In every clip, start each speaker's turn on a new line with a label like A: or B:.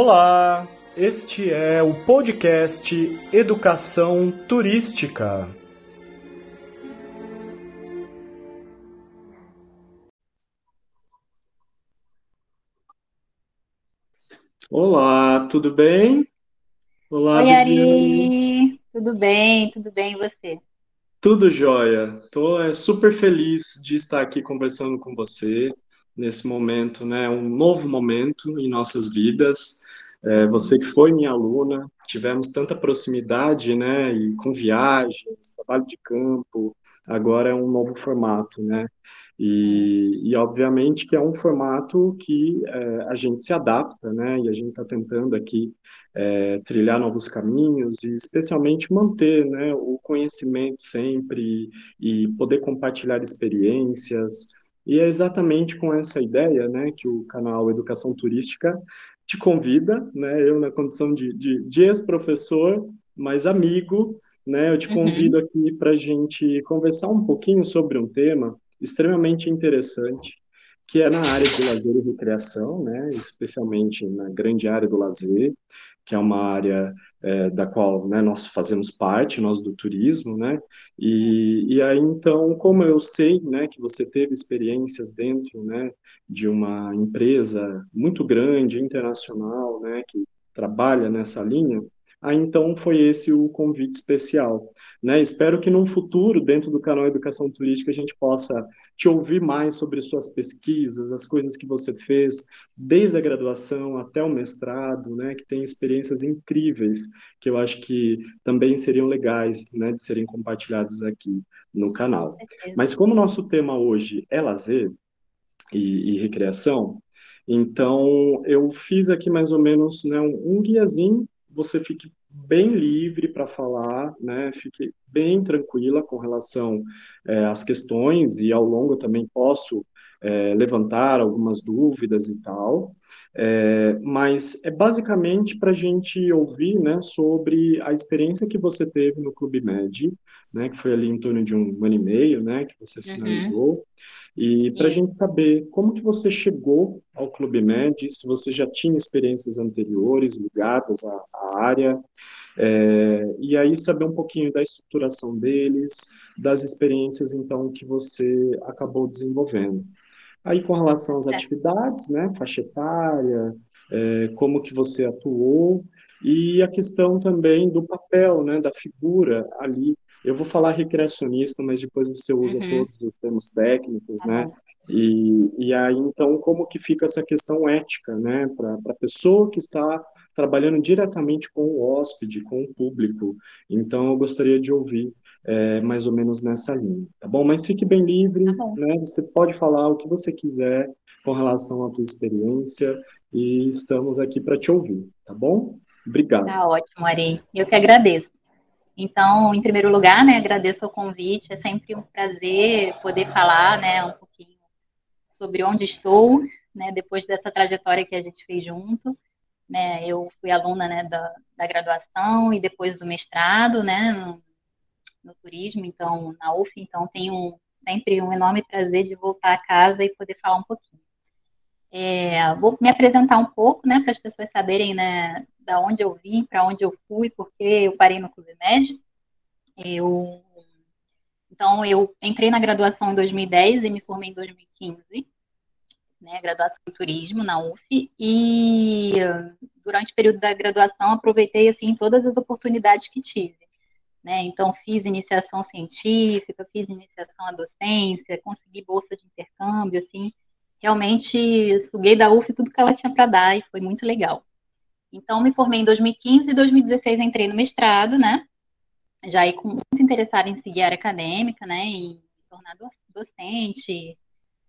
A: Olá, este é o podcast Educação Turística. Olá, tudo bem?
B: Olá, Oi, Ari, tudo bem? Tudo bem e você?
A: Tudo jóia. Estou é, super feliz de estar aqui conversando com você nesse momento, né? Um novo momento em nossas vidas. É, você que foi minha aluna, tivemos tanta proximidade, né? E com viagens, trabalho de campo, agora é um novo formato, né? E, e obviamente que é um formato que é, a gente se adapta, né? E a gente está tentando aqui é, trilhar novos caminhos e especialmente manter, né, o conhecimento sempre e poder compartilhar experiências. E é exatamente com essa ideia, né, que o canal Educação Turística te convida, né, eu na condição de, de, de ex-professor, mas amigo, né, eu te uhum. convido uhum. aqui para a gente conversar um pouquinho sobre um tema extremamente interessante, que é na área de lazer e recreação, né, especialmente na grande área do lazer, que é uma área é, da qual né, nós fazemos parte, nós do turismo, né? E, e aí, então, como eu sei né, que você teve experiências dentro né, de uma empresa muito grande, internacional, né, que trabalha nessa linha, Aí, então, foi esse o convite especial. Né? Espero que no futuro, dentro do canal Educação Turística, a gente possa te ouvir mais sobre suas pesquisas, as coisas que você fez, desde a graduação até o mestrado, né? que tem experiências incríveis, que eu acho que também seriam legais né? de serem compartilhadas aqui no canal. Mas como o nosso tema hoje é lazer e, e recreação, então eu fiz aqui mais ou menos né, um, um guiazinho você fique bem livre para falar, né? Fique bem tranquila com relação é, às questões e ao longo eu também posso é, levantar algumas dúvidas e tal. É, mas é basicamente para a gente ouvir, né, sobre a experiência que você teve no Clube Med, né, que foi ali em torno de um ano e meio, né, que você sinalizou. Uhum. E para a gente saber como que você chegou ao Clube Med, se você já tinha experiências anteriores ligadas à, à área, é, e aí saber um pouquinho da estruturação deles, das experiências então que você acabou desenvolvendo. Aí com relação às é. atividades, né, faixa etária, é, como que você atuou e a questão também do papel, né, da figura ali eu vou falar recreacionista, mas depois você usa uhum. todos os termos técnicos, né? Uhum. E, e aí, então, como que fica essa questão ética, né? Para a pessoa que está trabalhando diretamente com o hóspede, com o público. Então, eu gostaria de ouvir é, mais ou menos nessa linha, tá bom? Mas fique bem livre, tá né? Você pode falar o que você quiser com relação à tua experiência e estamos aqui para te ouvir, tá bom? Obrigado.
B: Tá ótimo, Ari. Eu que agradeço. Então, em primeiro lugar, né, agradeço o convite, é sempre um prazer poder falar, né, um pouquinho sobre onde estou, né, depois dessa trajetória que a gente fez junto, né, eu fui aluna, né, da, da graduação e depois do mestrado, né, no, no turismo, então, na UF, então tenho sempre um enorme prazer de voltar a casa e poder falar um pouquinho. É, vou me apresentar um pouco, né, para as pessoas saberem, né, da onde eu vim, para onde eu fui, porque eu parei no Clube Med. Eu, então, eu entrei na graduação em 2010 e me formei em 2015, né, graduação em turismo na UF, e durante o período da graduação aproveitei, assim, todas as oportunidades que tive. Né? Então, fiz iniciação científica, fiz iniciação à docência, consegui bolsa de intercâmbio, assim, realmente suguei da UF tudo que ela tinha para dar e foi muito legal. Então, me formei em 2015 e 2016 entrei no mestrado, né? Já aí com muito interessada em seguir a área acadêmica, né? E tornar docente,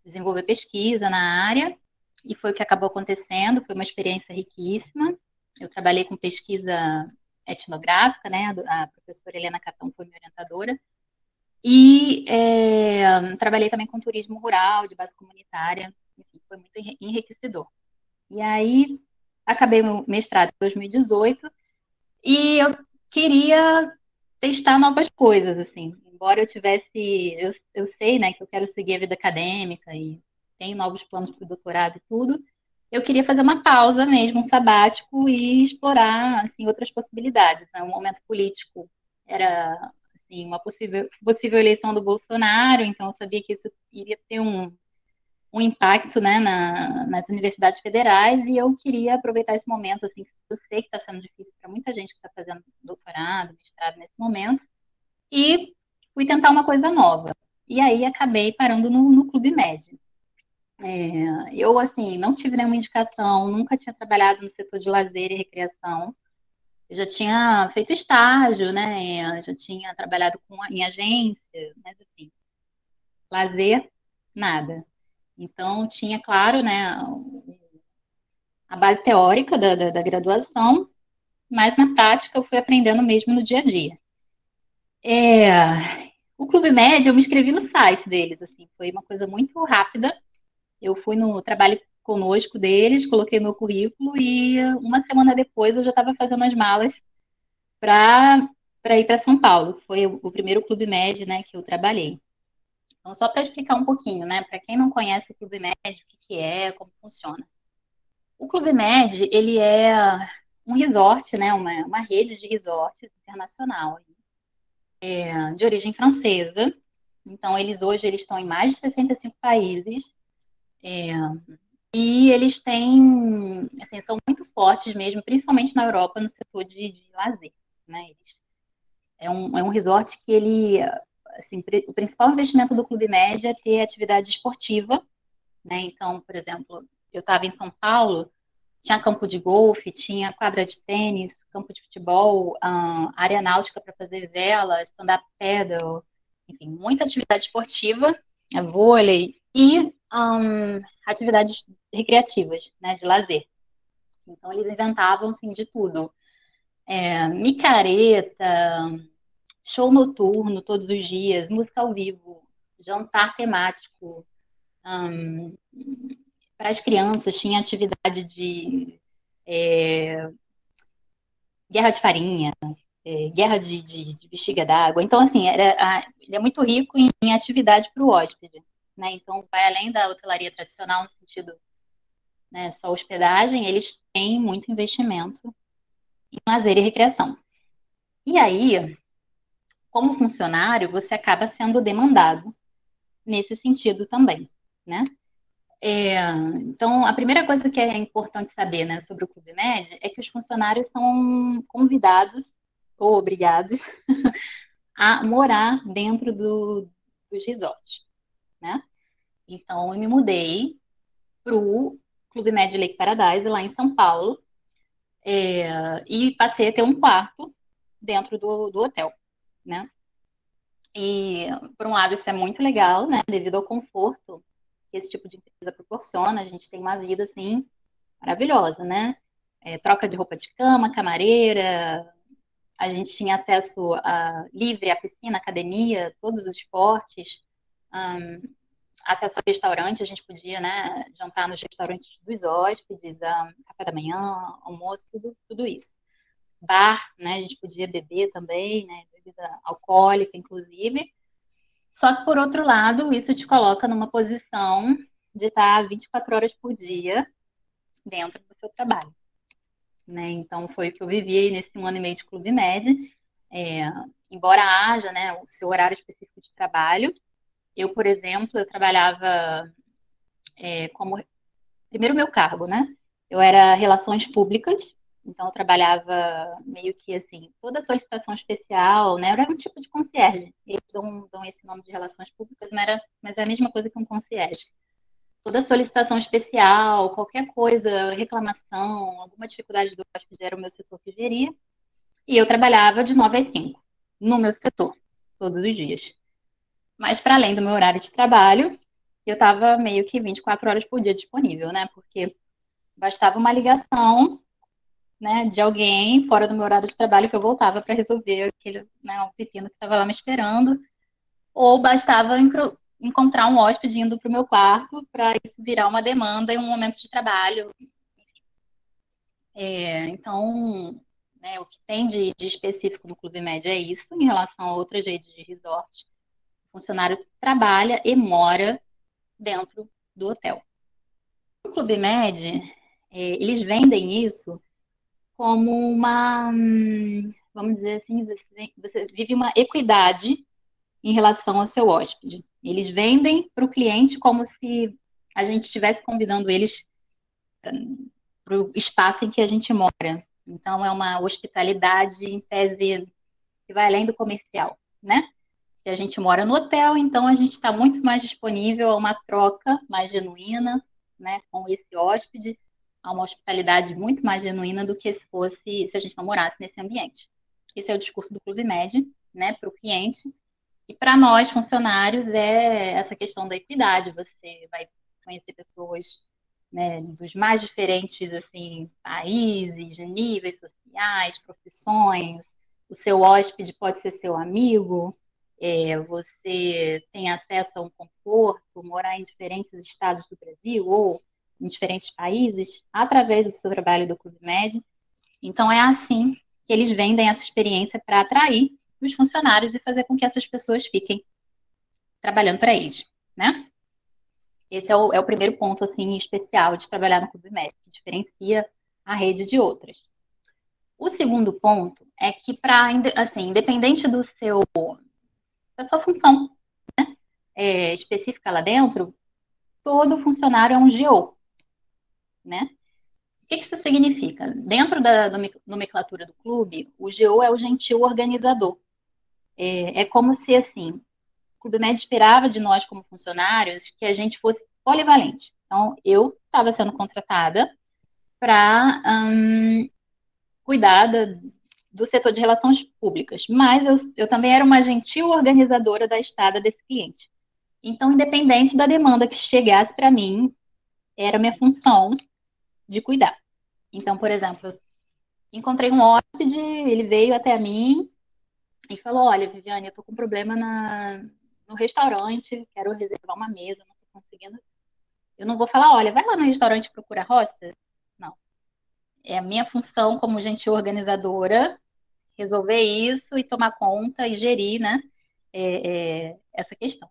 B: desenvolver pesquisa na área. E foi o que acabou acontecendo, foi uma experiência riquíssima. Eu trabalhei com pesquisa etnográfica, né? A professora Helena Catão foi minha orientadora. E é, trabalhei também com turismo rural, de base comunitária. Enfim, foi muito enriquecedor. E aí, acabei meu mestrado em 2018 e eu queria testar novas coisas, assim. Embora eu tivesse, eu, eu sei, né, que eu quero seguir a vida acadêmica e tenho novos planos para o doutorado e tudo, eu queria fazer uma pausa mesmo, um sabático e explorar assim outras possibilidades. Né? O momento político era assim, uma possível, possível eleição do Bolsonaro, então eu sabia que isso iria ter um, um impacto né, na, nas universidades federais e eu queria aproveitar esse momento, assim, eu sei que está sendo difícil para muita gente que está fazendo doutorado, mestrado nesse momento, e fui tentar uma coisa nova. E aí acabei parando no, no Clube Médio. É, eu, assim, não tive nenhuma indicação, nunca tinha trabalhado no setor de lazer e recreação. Eu já tinha feito estágio, né? já tinha trabalhado com, em agência, mas assim, lazer, nada. Então, tinha, claro, né, a base teórica da, da, da graduação, mas na prática eu fui aprendendo mesmo no dia a dia. É, o Clube Médio, eu me inscrevi no site deles, assim, foi uma coisa muito rápida. Eu fui no trabalho conosco deles, coloquei meu currículo e uma semana depois eu já estava fazendo as malas para ir para São Paulo. Foi o, primeiro Clube Médio, né, que eu trabalhei. Então, só para explicar um pouquinho, né, para quem não conhece o Clube Médio, o que, que é, como funciona. O Clube Med, ele é um resort, né, uma, uma rede de resorts internacional é, de origem francesa. Então, eles hoje eles estão em mais de 65 países. É, e eles têm, assim, são muito fortes mesmo, principalmente na Europa, no setor de, de lazer. Né? Eles, é, um, é um resort que ele, assim, o principal investimento do Clube Média é ter atividade esportiva. Né? Então, por exemplo, eu estava em São Paulo, tinha campo de golfe, tinha quadra de tênis, campo de futebol, um, área náutica para fazer vela, stand-up paddle, enfim, muita atividade esportiva, é, vôlei e um, atividades recreativas, né, de lazer. Então, eles inventavam, assim, de tudo. É, micareta, show noturno todos os dias, música ao vivo, jantar temático, para as crianças tinha atividade de é, guerra de farinha, é, guerra de, de, de bexiga d'água. Então, assim, era, a, ele é muito rico em, em atividade para o hóspede. Né? Então, vai além da hotelaria tradicional, no sentido né, só hospedagem, eles têm muito investimento em lazer e recreação. E aí, como funcionário, você acaba sendo demandado nesse sentido também, né? É, então, a primeira coisa que é importante saber né, sobre o Clube Med é que os funcionários são convidados ou obrigados a morar dentro do, dos resorts, né? Então, eu me mudei para o Clube Med Lake Paradise, lá em São Paulo, é, e passei a ter um quarto dentro do, do hotel, né? E, por um lado, isso é muito legal, né? Devido ao conforto que esse tipo de empresa proporciona. A gente tem uma vida, assim, maravilhosa, né? É, troca de roupa de cama, camareira, a gente tinha acesso a, livre à piscina, academia, todos os esportes, um, acesso a restaurante, a gente podia, né, jantar nos restaurantes dos hóspedes, um, café da manhã, almoço, tudo, tudo isso. Bar, né, a gente podia beber também, né, bebida alcoólica, inclusive. Só que, por outro lado, isso te coloca numa posição de estar 24 horas por dia dentro do seu trabalho. Né? Então, foi o que eu vivi nesse um ano e meio de Clube Médio. É, embora haja né, o seu horário específico de trabalho, eu, por exemplo, eu trabalhava é, como... Primeiro, meu cargo, né? Eu era Relações Públicas, então, eu trabalhava meio que assim, toda solicitação especial, né? Era um tipo de concierge. Eles dão, dão esse nome de relações públicas, mas, era, mas é a mesma coisa que um concierge. Toda solicitação especial, qualquer coisa, reclamação, alguma dificuldade do hóspede era o meu setor que geria. E eu trabalhava de 9 às 5, no meu setor, todos os dias. Mas, para além do meu horário de trabalho, eu estava meio que 24 horas por dia disponível, né? Porque bastava uma ligação né, de alguém fora do meu horário de trabalho que eu voltava para resolver aquele né, um pepino que estava lá me esperando, ou bastava encontrar um hóspede indo para o meu quarto para isso virar uma demanda em um momento de trabalho. É, então, né, o que tem de, de, específico no Clube Média é isso, em relação a outras redes de resort. Funcionário trabalha e mora dentro do hotel. O Clube Med, é, eles vendem isso como uma, hum, vamos dizer assim, você, você vive uma equidade em relação ao seu hóspede. Eles vendem para o cliente como se a gente estivesse convidando eles hum, para o espaço em que a gente mora. Então, é uma hospitalidade, em tese, que vai além do comercial, né? Se a gente mora no hotel, então a gente está muito mais disponível a uma troca mais genuína, né, com esse hóspede, a uma hospitalidade muito mais genuína do que se fosse se a gente não morasse nesse ambiente. Esse é o discurso do Clube Med, né, para o cliente. E para nós, funcionários, é essa questão da equidade. Você vai conhecer pessoas né, dos mais diferentes assim, países, níveis sociais, profissões. O seu hóspede pode ser seu amigo, é, você tem acesso a um conforto, morar em diferentes estados do Brasil ou em diferentes países através do seu trabalho do Clube Med. Então é assim que eles vendem essa experiência para atrair os funcionários e fazer com que essas pessoas fiquem trabalhando para eles, né? Esse é o, é o, primeiro ponto assim especial de trabalhar no Clube Med, que diferencia a rede de outras. O segundo ponto é que para assim, independente do seu da sua função né, é, específica lá dentro, todo funcionário é um GO, né? O que isso significa? Dentro da nomenclatura do clube, o GO é o gentil organizador. É, é como se, assim, o Clube Med esperava de nós, como funcionários, que a gente fosse polivalente. Então, eu estava sendo contratada para hum, cuidar da, do setor de relações públicas, mas eu, eu também era uma gentil organizadora da estada desse cliente. Então, independente da demanda que chegasse para mim, era minha função de cuidar. Então, por exemplo, encontrei um hóspede, ele veio até mim e falou: Olha, Viviane, eu tô com um problema na, no restaurante, quero reservar uma mesa, não tô conseguindo. Eu não vou falar: Olha, vai lá no restaurante procura roça. Não. É a minha função como gentil organizadora resolver isso e tomar conta e gerir né, é, é, essa questão.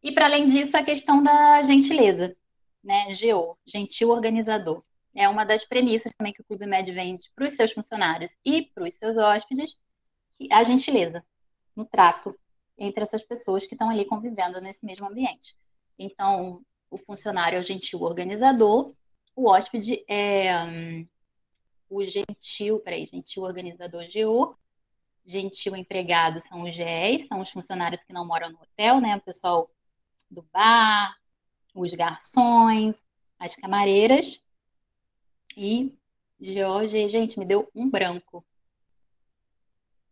B: E, para além disso, a questão da gentileza, né, GO, gentil organizador. É uma das premissas também que o Clube Med vende para os seus funcionários e para os seus hóspedes, a gentileza no trato entre essas pessoas que estão ali convivendo nesse mesmo ambiente. Então, o funcionário é o gentil organizador, o hóspede é hum, o gentil, peraí, gentil organizador GO, gentil empregado são os GEs, são os funcionários que não moram no hotel, né? O pessoal do bar, os garçons, as camareiras. E GO, gente, me deu um branco.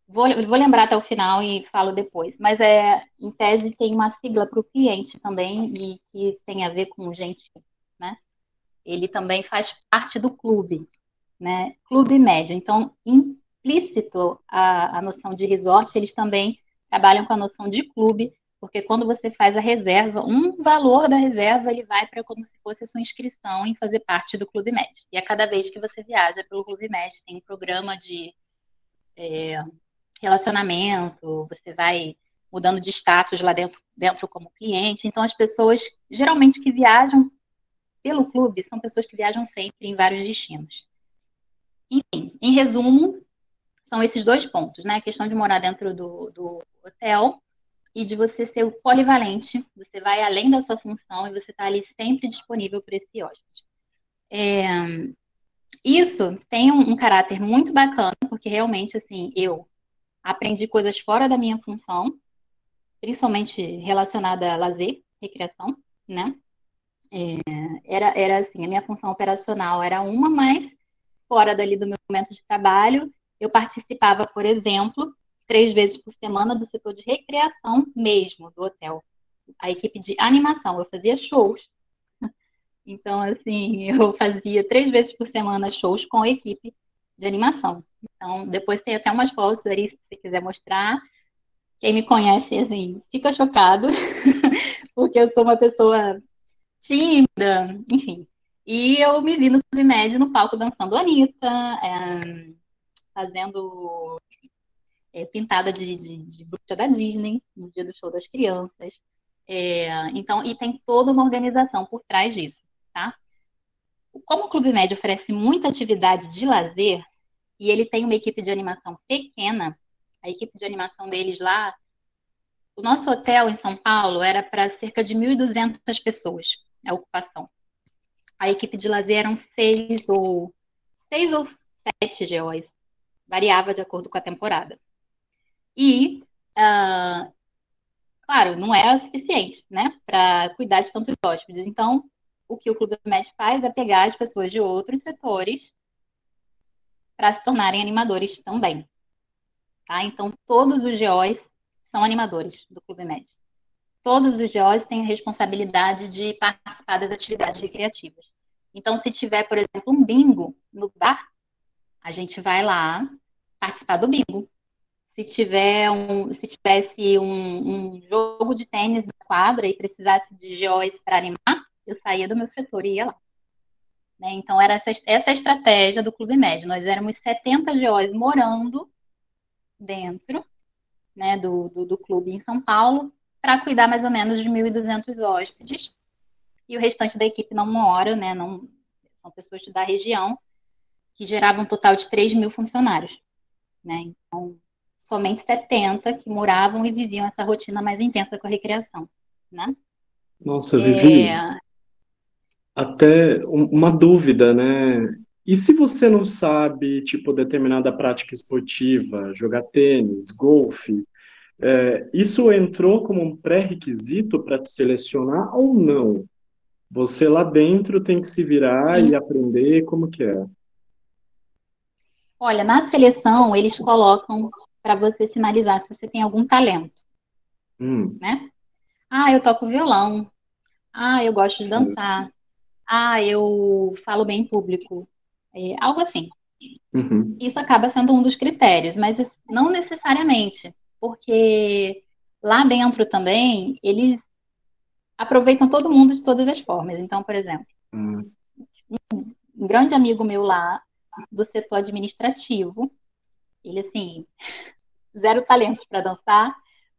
B: Vou, vou lembrar até o final e falo depois. Mas é, em tese tem uma sigla para o cliente também e que tem a ver com gente, né? Ele também faz parte do clube né? Clube médio. Então, implícito a, a noção de resort, eles também trabalham com a noção de clube, porque quando você faz a reserva, um valor da reserva ele vai para como se fosse a sua inscrição em fazer parte do Clube Med. E a cada vez que você viaja pelo Clube Med, tem um programa de é, relacionamento, você vai mudando de status lá dentro, dentro como cliente. Então, as pessoas, geralmente, que viajam pelo clube, são pessoas que viajam sempre em vários destinos. Enfim, em resumo, são esses dois pontos, né? A questão de morar dentro do, do hotel e de você ser polivalente, você vai além da sua função e você está ali sempre disponível para esse hóspede. É, isso tem um, um, caráter muito bacana, porque realmente, assim, eu aprendi coisas fora da minha função, principalmente relacionada a lazer, recreação, né? É, era, era assim, a minha função operacional era uma, mas fora dali do meu momento de trabalho, eu participava, por exemplo, três vezes por semana do setor de recreação mesmo do hotel. A equipe de animação, eu fazia shows. Então, assim, eu fazia três vezes por semana shows com a equipe de animação. Então, depois tem até umas fotos ali, se você quiser mostrar. Quem me conhece, assim, fica chocado, porque eu sou uma pessoa tímida, enfim. E eu me vi no Médio no palco dançando Anitta, é, fazendo é, pintada de, de, de bruxa da Disney no dia do show das crianças. É, então, e tem toda uma organização por trás disso, tá? como o Clube Médio oferece muita atividade de lazer, e ele tem uma equipe de animação pequena, a equipe de animação deles lá, o nosso hotel em São Paulo era para cerca de 1.200 pessoas, a ocupação. A equipe de lazer eram seis ou seis ou sete GOs, variava de acordo com a temporada. E, uh, claro, não é o suficiente, né, para cuidar de tantos hóspedes. Então, o que o Clube Med faz é pegar as pessoas de outros setores para se tornarem animadores também. Tá? Então, todos os GOs são animadores do Clube Med. Todos os GOs têm responsabilidade de participar das atividades recreativas. Então, se tiver, por exemplo, um bingo no bar, a gente vai lá participar do bingo. Se tiver um, se tivesse um, um jogo de tênis na quadra e precisasse de GOs para animar, eu saía do meu setor e ia lá. Né? Então, era essa, essa a estratégia do Clube Médio. Nós éramos 70 GOs morando dentro né, do, do, do clube em São Paulo para cuidar mais ou menos de 1.200 hóspedes. E o restante da equipe não mora, né, não, são pessoas da região, que geravam um total de 3 mil funcionários. Né? Então, somente 70 que moravam e viviam essa rotina mais intensa com a recreação. Né?
A: Nossa, Vivi, é... até uma dúvida, né? E se você não sabe, tipo, determinada prática esportiva, jogar tênis, golfe, é, isso entrou como um pré-requisito para te selecionar ou não? Você lá dentro tem que se virar Sim. e aprender como que é?
B: Olha, na seleção eles colocam para você sinalizar se você tem algum talento, hum. né? Ah, eu toco violão. Ah, eu gosto de dançar. Ah, eu falo bem em público. É, algo assim. Uhum. Isso acaba sendo um dos critérios, mas não necessariamente, porque lá dentro também eles aproveitam todo mundo de todas as formas. Então, por exemplo, uhum. um grande amigo meu lá do setor administrativo, ele assim, zero talentos para dançar,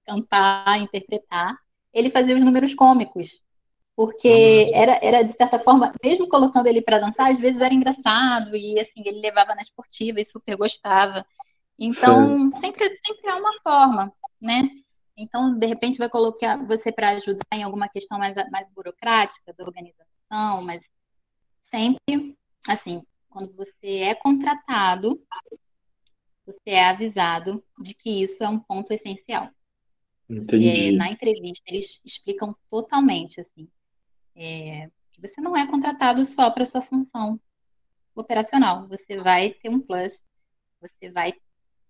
B: cantar, interpretar, ele fazia os números cômicos porque era, era de certa forma, mesmo colocando ele para dançar, às vezes era engraçado e assim ele levava na esportiva e super gostava. Então sempre sempre há uma forma, né? Então de repente vai colocar você para ajudar em alguma questão mais mais burocrática da organização, mas sempre assim quando você é contratado você é avisado de que isso é um ponto essencial.
A: Entendi.
B: É, na entrevista eles explicam totalmente assim é, você não é contratado só para sua função operacional. Você vai ter um plus, você vai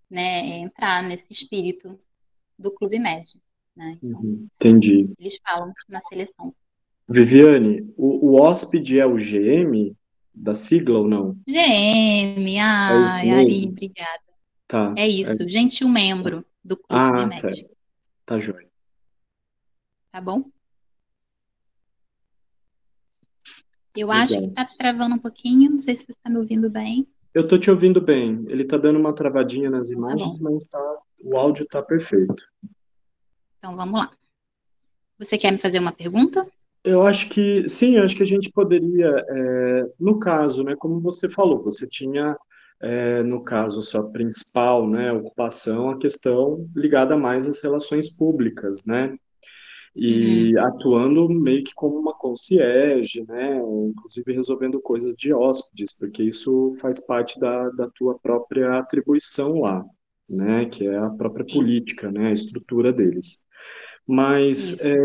B: né, entrar nesse espírito do clube médio. Né?
A: Então, uhum, entendi.
B: Eles falam na seleção.
A: Viviane, o, o hóspede é o GM da sigla ou não?
B: GM, ai, é Ari, obrigada.
A: Tá.
B: É isso, é... gentil membro do clube ah, médio. Certo.
A: Tá joia.
B: Tá bom? Eu Legal. acho que está travando um pouquinho, não sei se você está me ouvindo bem.
A: Eu estou te ouvindo bem. Ele está dando uma travadinha nas tá imagens, tá mas tá, o áudio está perfeito.
B: Então vamos lá. Você quer me fazer uma pergunta?
A: Eu acho que sim, eu acho que a gente poderia, é, no caso, né, como você falou, você tinha, é, no caso, a sua principal né, ocupação, a questão ligada mais às relações públicas, né? E uhum. atuando meio que como uma concierge, né, inclusive resolvendo coisas de hóspedes, porque isso faz parte da, da tua própria atribuição lá, né, que é a própria política, né, a estrutura deles. Mas é,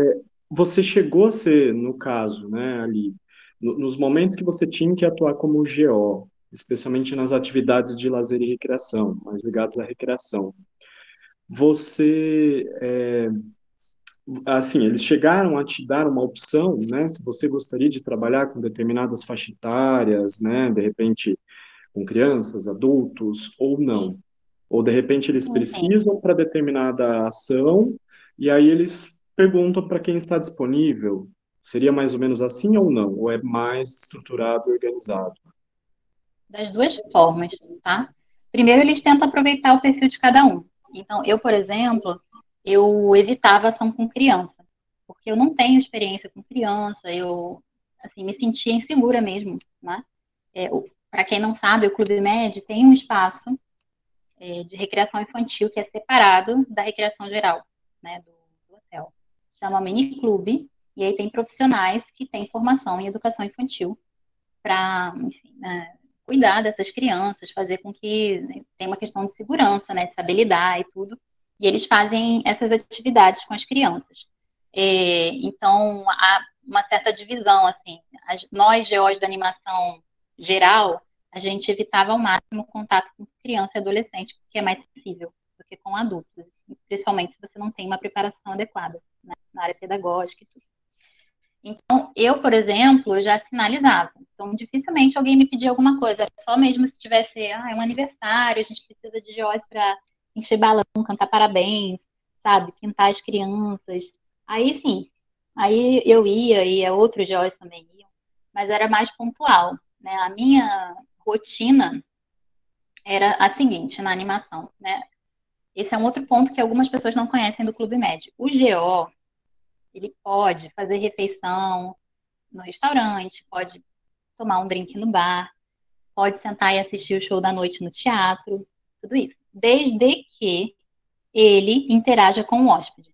A: você chegou a ser, no caso, né, ali, no, nos momentos que você tinha que atuar como GO, especialmente nas atividades de lazer e recreação, mais ligadas à recreação, você é, assim, eles chegaram a te dar uma opção, né, se você gostaria de trabalhar com determinadas faixas etárias, né, de repente com crianças, adultos, ou não. Ou de repente eles precisam para determinada ação, e aí eles perguntam para quem está disponível. Seria mais ou menos assim ou não? Ou é mais estruturado e organizado?
B: Das duas formas, tá? Primeiro, eles tentam aproveitar o perfil de cada um. Então, eu, por exemplo, eu evitava ação com criança, porque eu não tenho experiência com criança, eu assim me sentia insegura mesmo, né? É, Para quem não sabe, o Clube Med tem um espaço é, de recreação infantil que é separado da recreação geral, né, do, do hotel. Chama Mini Clube, e aí tem profissionais que têm formação em educação infantil para, né, cuidar dessas crianças, fazer com que né, tenha uma questão de segurança, né, de estabilidade e tudo. E eles fazem essas atividades com as crianças. É, então, há uma certa divisão, assim. As, nós, geólogos da animação geral, a gente evitava ao máximo contato com criança e adolescente, porque é mais sensível do que com adultos, principalmente se você não tem uma preparação adequada né, na área pedagógica e tudo. Então, eu, por exemplo, já sinalizava. Então, dificilmente alguém me pedia alguma coisa. Só mesmo se tivesse, ah, é um aniversário, a gente precisa de geós para encher balão, cantar parabéns, sabe? Pintar as crianças. Aí sim, aí eu ia, e outros geós também iam, mas era mais pontual. Né? A minha rotina era a seguinte na animação, né? Esse é um outro ponto que algumas pessoas não conhecem do Clube Médio. O GO, ele pode fazer refeição no restaurante, pode tomar um drink no bar, pode sentar e assistir o show da noite no teatro, tudo isso. Desde que ele interaja com o hóspede.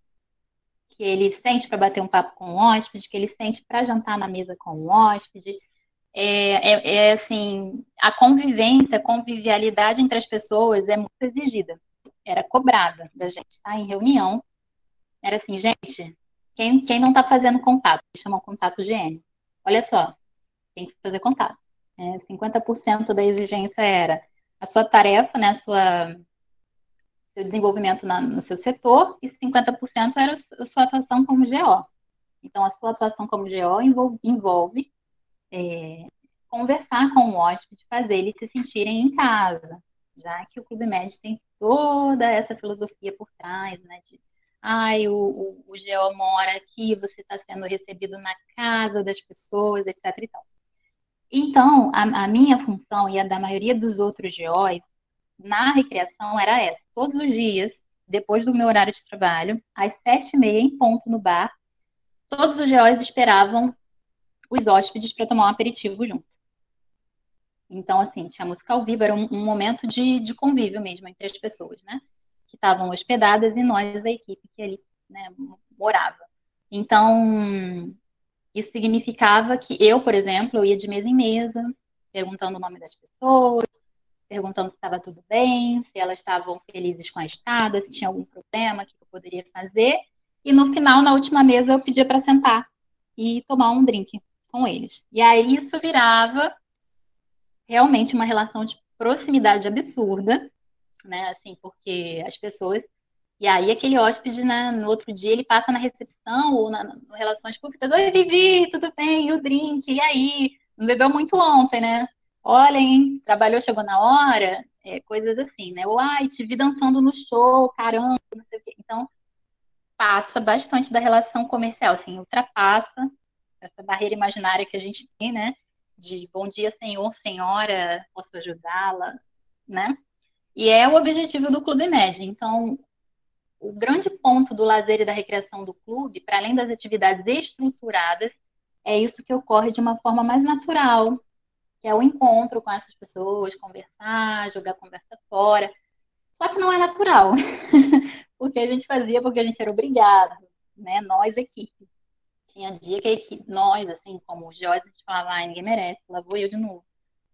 B: Que ele sente para bater um papo com o hóspede, que ele sente para jantar na mesa com o hóspede. É, é, é, assim, a convivência, a convivialidade entre as pessoas é muito exigida. Era cobrada da gente, tá? Em reunião, era assim, gente, quem, quem não está fazendo contato, chama contato GN. Olha só, tem que fazer contato. É, 50% da exigência era a sua tarefa, né, a sua seu desenvolvimento na, no seu setor, e 50% era a sua atuação como GO. Então, a sua atuação como GO envolve, envolve é, conversar com o hóspede, fazer eles se sentirem em casa, já que o Clube Med tem toda essa filosofia por trás, né, de ai, o, o, o GO mora aqui, você está sendo recebido na casa das pessoas, etc. E tal. Então, a, a, minha função e a da maioria dos outros GOs na recreação era essa. Todos os dias, depois do meu horário de trabalho, às sete e meia, em ponto no bar, todos os GOs esperavam os hóspedes para tomar um aperitivo junto. Então, assim, tinha música ao vivo, era um, um momento de, de convívio mesmo entre as pessoas, né? que estavam hospedadas e nós da equipe que ali né, morava. Então, isso significava que eu, por exemplo, eu ia de mesa em mesa, perguntando o nome das pessoas, perguntando se estava tudo bem, se elas estavam felizes com a estada, se tinha algum problema que eu poderia fazer. E no final, na última mesa, eu pedia para sentar e tomar um drink com eles. E aí isso virava realmente uma relação de proximidade absurda, né? Assim, porque as pessoas. E aí, aquele hóspede, né, no outro dia, ele passa na recepção ou na, no Relações Públicas: Oi, Vivi, tudo bem? E o drink? E aí? Não bebeu muito ontem, né? Olha, hein, trabalhou, chegou na hora, é, coisas assim, né? Ou, ai, te vi dançando no show, caramba, não sei o quê. Então, passa bastante da relação comercial, assim, ultrapassa essa barreira imaginária que a gente tem, né? De bom dia, senhor, senhora, posso ajudá-la, né? E é o objetivo do Clube Med. Então, o grande ponto do lazer e da recreação do clube, para além das atividades estruturadas, é isso que ocorre de uma forma mais natural, que é o encontro com essas pessoas, conversar, jogar conversa fora. Só que não é natural, porque a gente fazia porque a gente era obrigado, né? Nós, equipe. Tinha dia que a equipe, nós, assim, como o Joyce, a gente falava, ah, ninguém merece, lá vou eu de novo.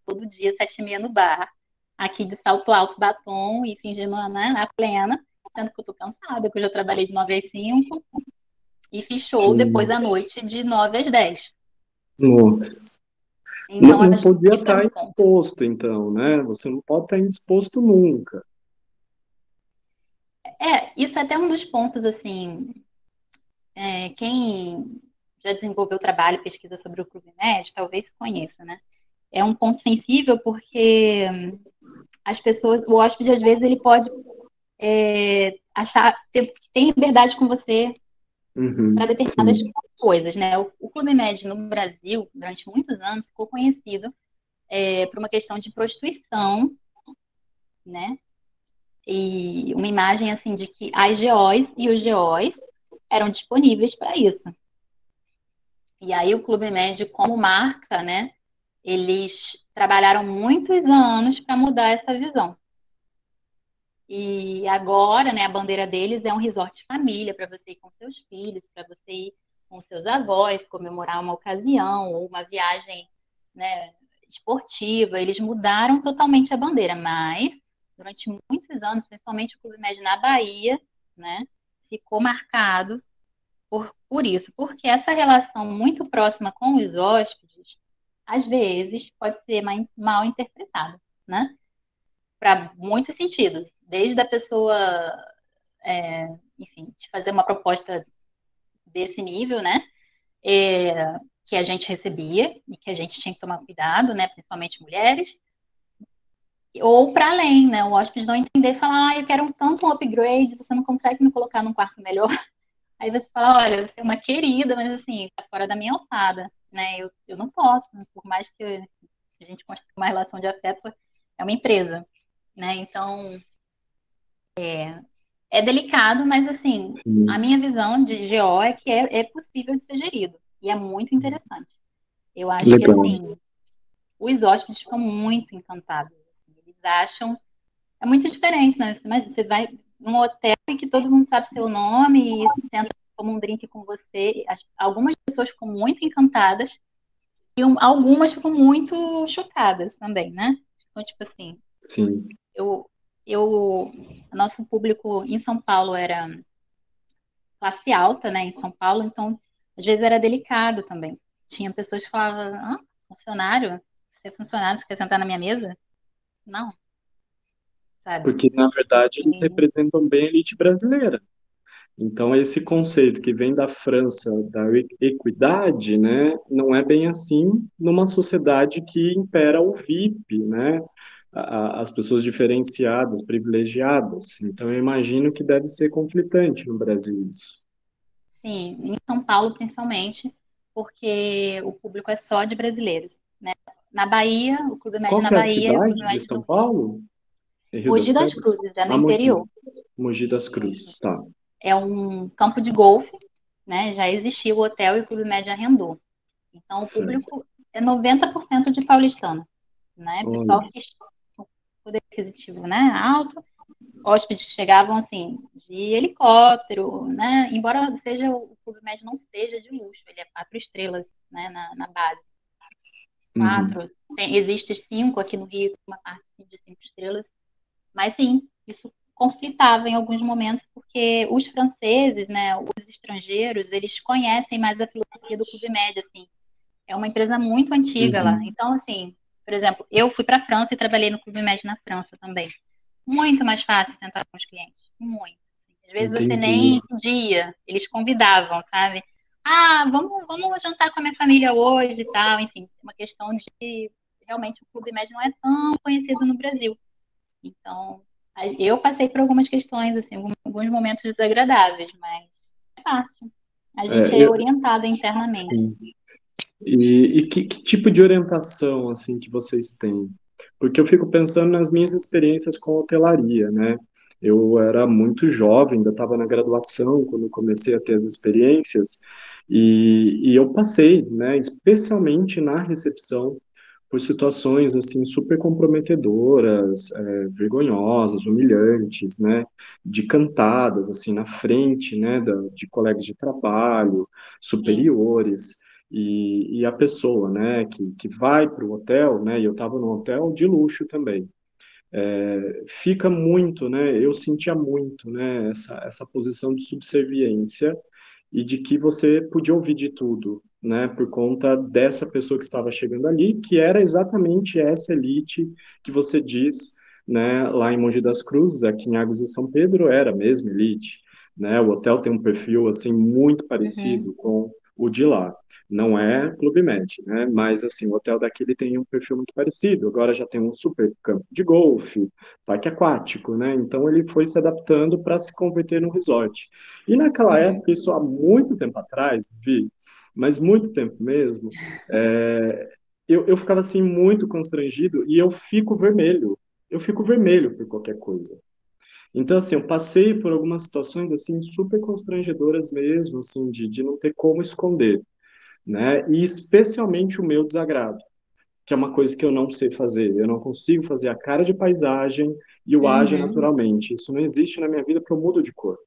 B: Todo dia, sete e meia no bar aqui de salto alto, batom e fingindo né, na plena, sendo que eu tô cansada, porque eu já trabalhei de 9 às 5 e fiz show Sim. depois da noite de 9 às 10.
A: Nossa. Então, não, não podia estar indisposto, então, né? Você não pode estar indisposto nunca.
B: É, isso é até um dos pontos, assim, é, quem já desenvolveu trabalho, pesquisa sobre o Clube Med, talvez conheça, né? É um ponto sensível porque as pessoas, o hóspede às vezes ele pode é, achar ter, tem liberdade com você uhum, para determinadas sim. coisas, né? O, o Clube no Brasil durante muitos anos ficou conhecido é, por uma questão de prostituição, né? E uma imagem assim de que as GOs e os GOs eram disponíveis para isso. E aí o Clube Med como marca, né? eles trabalharam muitos anos para mudar essa visão. E agora, né, a bandeira deles é um resort de família para você ir com seus filhos, para você ir com seus avós, comemorar uma ocasião ou uma viagem, né, esportiva. Eles mudaram totalmente a bandeira, mas durante muitos anos, principalmente o Clube Médio na Bahia, né, ficou marcado por, por isso, porque essa relação muito próxima com os hóspedes, às vezes, pode ser mal interpretada, né? Para muitos sentidos, desde a pessoa, é, enfim, de fazer uma proposta desse nível, né? É, que a gente recebia e que a gente tinha que tomar cuidado, né? Principalmente mulheres, ou para além, né? O hóspede não entender falar, ah, eu quero um tanto um upgrade, você não consegue me colocar num quarto melhor. Aí você fala, olha, você é uma querida, mas assim, tá fora da minha alçada, né? Eu, eu não posso, por mais que a gente construa uma relação de afeto, é uma empresa, né? Então, é, é delicado, mas assim, Sim. a minha visão de GO é que é, é possível de ser gerido, e é muito interessante. Eu acho Legal. que, assim, os hóspedes ficam muito encantados acham. É muito diferente, né? Mas você vai num hotel em que todo mundo sabe seu nome e senta toma um drink com você. Algumas pessoas ficam muito encantadas e algumas ficam muito chocadas também, né? Então, tipo assim.
A: Sim.
B: Eu, eu, nosso público em São Paulo era classe alta, né? Em São Paulo, então às vezes era delicado também. Tinha pessoas que falavam: ah, funcionário, você é funcionário, você quer sentar na minha mesa? Não.
A: Sabe? Porque, na verdade, eles representam bem a elite brasileira. Então, esse conceito que vem da França, da equidade, né, não é bem assim numa sociedade que impera o VIP, né, as pessoas diferenciadas, privilegiadas. Então, eu imagino que deve ser conflitante no Brasil isso.
B: Sim, em São Paulo, principalmente, porque o público é só de brasileiros. Né? Na Bahia, o Clube Médio na
A: é
B: Bahia.
A: A cidade de São Paulo?
B: Mogi das, das Cruzes, é no ah, interior.
A: Mogi das Cruzes, tá.
B: É um campo de golfe, né? Já existia o hotel e o Clube Médio arrendou. Então, o certo. público é 90% de paulistano, né? Pessoal Olha. que poder aquisitivo, né? Alto. Hóspedes chegavam, assim, de helicóptero, né? Embora seja o Clube Médio não seja de luxo, ele é quatro estrelas, né? Na, na base quatro. Uhum. Tem, existe cinco aqui no Rio, uma parte de cinco estrelas. Mas sim, isso conflitava em alguns momentos, porque os franceses, né, os estrangeiros, eles conhecem mais a filosofia do Clube Médio, assim. É uma empresa muito antiga uhum. lá. Então, assim, por exemplo, eu fui para a França e trabalhei no Clube Médio na França também. Muito mais fácil sentar com os clientes, muito. Às vezes Entendi. você nem pedia, eles convidavam, sabe? ah, vamos, vamos jantar com a minha família hoje e tal, enfim, uma questão de realmente o Clube Médio não é tão conhecido no Brasil. Então, eu passei por algumas questões, assim, alguns momentos desagradáveis, mas é parte. A gente é, é orientada internamente. Sim.
A: E, e que, que, tipo de orientação, assim, que vocês têm? Porque eu fico pensando nas minhas experiências com hotelaria, né? Eu era muito jovem, ainda estava na graduação quando comecei a ter as experiências, e, e eu passei, né, especialmente na recepção, por situações assim super comprometedoras, é, vergonhosas, humilhantes, né, de cantadas assim na frente, né, da, de colegas de trabalho, superiores. E, e a pessoa, né, que, que vai para o hotel, né, e eu estava no hotel de luxo também, é, fica muito, né, eu sentia muito, né, essa, essa posição de subserviência e de que você podia ouvir de tudo, né, por conta dessa pessoa que estava chegando ali, que era exatamente essa elite que você diz, né, lá em Mogi das Cruzes, aqui em Águas de São Pedro, era a mesma elite, né, o hotel tem um perfil, assim, muito parecido uhum. com o de lá. Não é Clube Med, né? Mas assim, o hotel daqui ele tem um perfil muito parecido. Agora já tem um super campo de golfe, parque aquático, né? Então ele foi se adaptando para se converter no resort. E naquela uhum. época, isso há muito tempo atrás, vi, mas muito tempo mesmo, é, eu, eu ficava assim muito constrangido e eu fico vermelho. Eu fico vermelho por qualquer coisa. Então, assim, eu passei por algumas situações, assim, super constrangedoras mesmo, assim, de, de não ter como esconder, né? E especialmente o meu desagrado. que é uma coisa que eu não sei fazer. Eu não consigo fazer a cara de paisagem e o uhum. ágil naturalmente. Isso não existe na minha vida porque eu mudo de cor.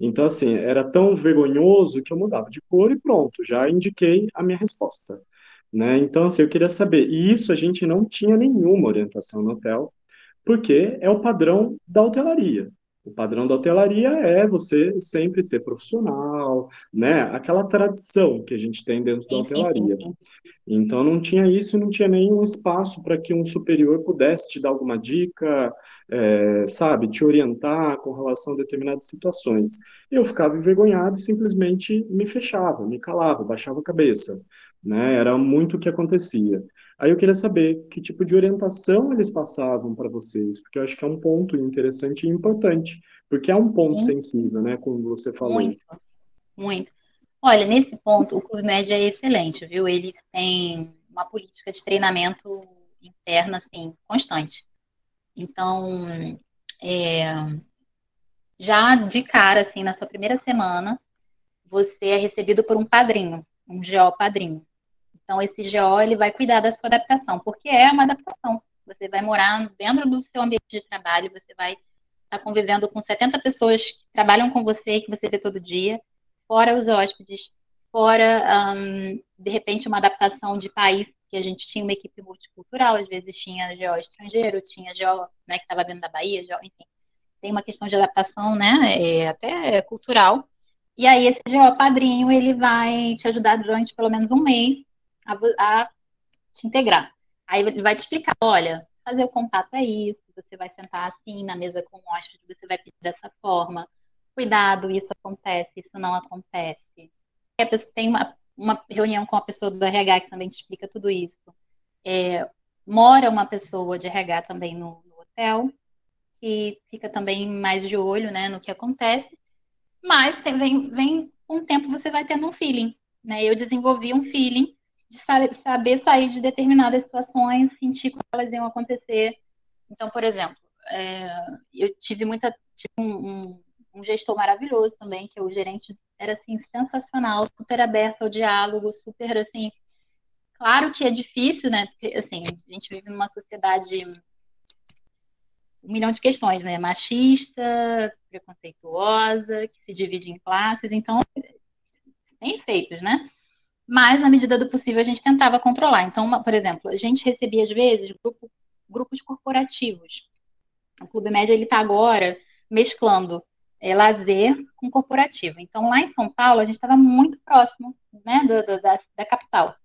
A: Então, assim, era tão vergonhoso que eu mudava de cor e pronto, já indiquei a minha resposta. Né? Então, assim, eu queria saber, e isso a gente não tinha nenhuma orientação no hotel, porque é o padrão da hotelaria. O padrão da hotelaria é você sempre ser profissional, né? Aquela tradição que a gente tem dentro da hotelaria. Então não tinha isso, não tinha nenhum espaço para que um superior pudesse te dar alguma dica, é, sabe, te orientar com relação a determinadas situações. Eu ficava envergonhado e simplesmente me fechava, me calava, baixava a cabeça, né? Era muito o que acontecia. Aí eu queria saber que tipo de orientação eles passavam para vocês, porque eu acho que é um ponto interessante e importante, porque é um ponto sensível, né, como você falou.
B: Muito, muito. Olha, nesse ponto, o Clube Média é excelente, viu? Eles têm uma política de treinamento interna, assim, constante. Então, é, já de cara, assim, na sua primeira semana, você é recebido por um padrinho, um GO padrinho. Então, esse GO ele vai cuidar da sua adaptação, porque é uma adaptação. Você vai morar dentro do seu ambiente de trabalho, você vai estar convivendo com 70 pessoas que trabalham com você, que você vê todo dia, fora os hóspedes, fora, de repente, uma adaptação de país, porque a gente tinha uma equipe multicultural, às vezes tinha GO estrangeiro, tinha GO né, que estava dentro da Bahia, GO, enfim. Tem uma questão de adaptação, né, é, até cultural. E aí, esse GO padrinho, ele vai te ajudar durante pelo menos um mês a, a te integrar. Aí ele vai te explicar, olha, fazer o contato é isso, você vai sentar assim na mesa com o hóspede, você vai pedir dessa forma. Cuidado, isso acontece, isso não acontece. Pessoa tem uma, uma reunião com a pessoa do RH que também te explica tudo isso. É, mora uma pessoa de RH também no, no hotel, que fica também mais de olho né, no que acontece, mas tem, vem, vem com o tempo você vai tendo um feeling. Né? Eu desenvolvi um feeling de saber sair de determinadas situações, sentir como elas iam acontecer. Então, por exemplo, é, eu tive muita tive um, um, um, gestor maravilhoso também, que é o gerente era assim sensacional, super aberto ao diálogo, super assim. Claro que é difícil, né? Porque assim a gente vive numa sociedade um milhão de questões, né? Machista, preconceituosa, que se divide em classes, então tem efeitos, né? Mas na medida do possível a gente tentava controlar. Então, uma, por exemplo, a gente recebia às vezes grupo, grupos corporativos. O Clube Média ele está agora mesclando é, lazer com corporativo. Então, lá em São Paulo a gente estava muito próximo, né, do, do, da, da, capital,